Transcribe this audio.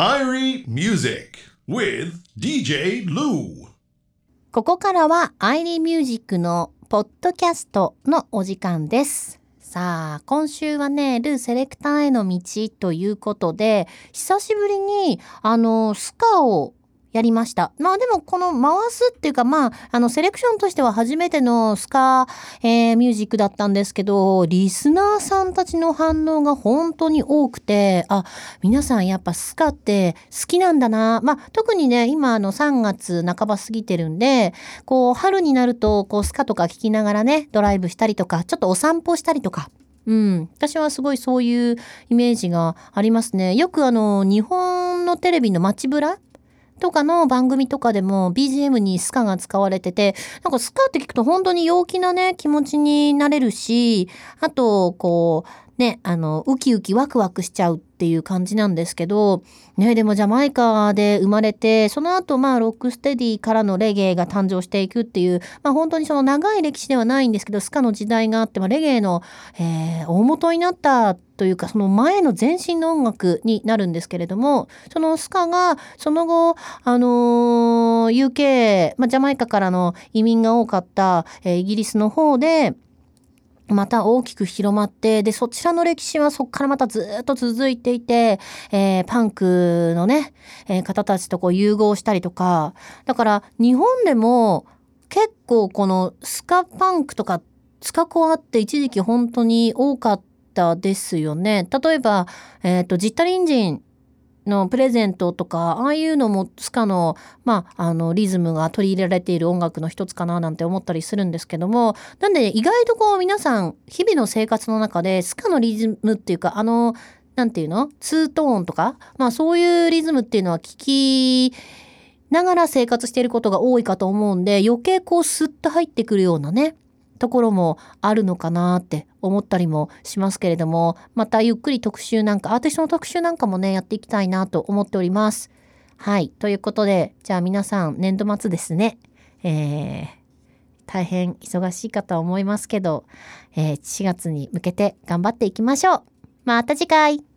Irie Music with DJ Lou. ここからはアイリーミュージックのポッドキャストのお時間です。さあ、今週はね、ルーセレクターへの道ということで、久しぶりに、あの、スカをやりました。まあでもこの回すっていうかまああのセレクションとしては初めてのスカ、えーミュージックだったんですけどリスナーさんたちの反応が本当に多くてあ皆さんやっぱスカって好きなんだなまあ特にね今あの3月半ば過ぎてるんでこう春になるとこうスカとか聴きながらねドライブしたりとかちょっとお散歩したりとかうん、私はすごいそういうイメージがありますね。よくあの日本のテレビの街ブラとかの番組とかでも BGM にスカが使われてて、なんかスカって聞くと本当に陽気なね、気持ちになれるし、あと、こう、ね、あの、ウキウキワクワクしちゃうっていう感じなんですけど、ね、でもジャマイカで生まれて、その後、まあ、ロックステディからのレゲエが誕生していくっていう、まあ、本当にその長い歴史ではないんですけど、スカの時代があって、まあ、レゲエの、えー大元になったというか、その前の前身の音楽になるんですけれども、そのスカが、その後、あのー UK、まあ、ジャマイカからの移民が多かった、えーイギリスの方で、また大きく広まって、で、そちらの歴史はそこからまたずっと続いていて、えーパンクのね、えー方たちとこう融合したりとか、だから日本でも結構このスカパンクとかスカコアって一時期本当に多かったですよね。例えば、えっ、と、ジッタリンジンのプレゼントとか、ああいうのもスカの、まあ、あの、リズムが取り入れられている音楽の一つかななんて思ったりするんですけども、なんで意外とこう皆さん、日々の生活の中でスカのリズムっていうか、あの、なんていうの？ツートーンとか、まあそういうリズムっていうのは聞きながら生活していることが多いかと思うんで、余計こうスッと入ってくるようなね、ところもあるのかなって思ったりもしますけれども、またゆっくり特集なんか、アーティストの特集なんかもね、やっていきたいなと思っております。はい。ということで、じゃあ皆さん、年度末ですね。えー、大変忙しいかとは思いますけど、えー4月に向けて頑張っていきましょう。また次回